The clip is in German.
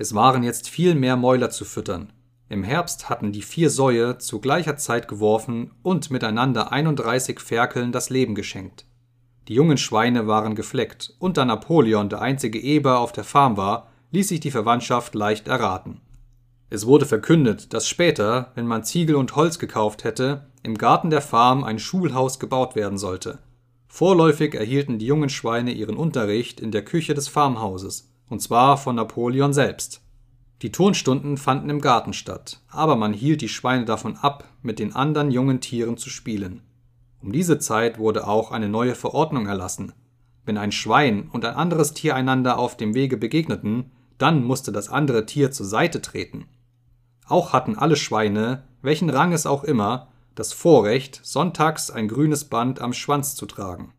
Es waren jetzt viel mehr Mäuler zu füttern. Im Herbst hatten die vier Säue zu gleicher Zeit geworfen und miteinander 31 Ferkeln das Leben geschenkt. Die jungen Schweine waren gefleckt, und da Napoleon der einzige Eber auf der Farm war, ließ sich die Verwandtschaft leicht erraten. Es wurde verkündet, dass später, wenn man Ziegel und Holz gekauft hätte, im Garten der Farm ein Schulhaus gebaut werden sollte. Vorläufig erhielten die jungen Schweine ihren Unterricht in der Küche des Farmhauses, und zwar von Napoleon selbst. Die Turnstunden fanden im Garten statt, aber man hielt die Schweine davon ab, mit den anderen jungen Tieren zu spielen. Um diese Zeit wurde auch eine neue Verordnung erlassen. Wenn ein Schwein und ein anderes Tier einander auf dem Wege begegneten, dann musste das andere Tier zur Seite treten. Auch hatten alle Schweine, welchen Rang es auch immer, das Vorrecht, sonntags ein grünes Band am Schwanz zu tragen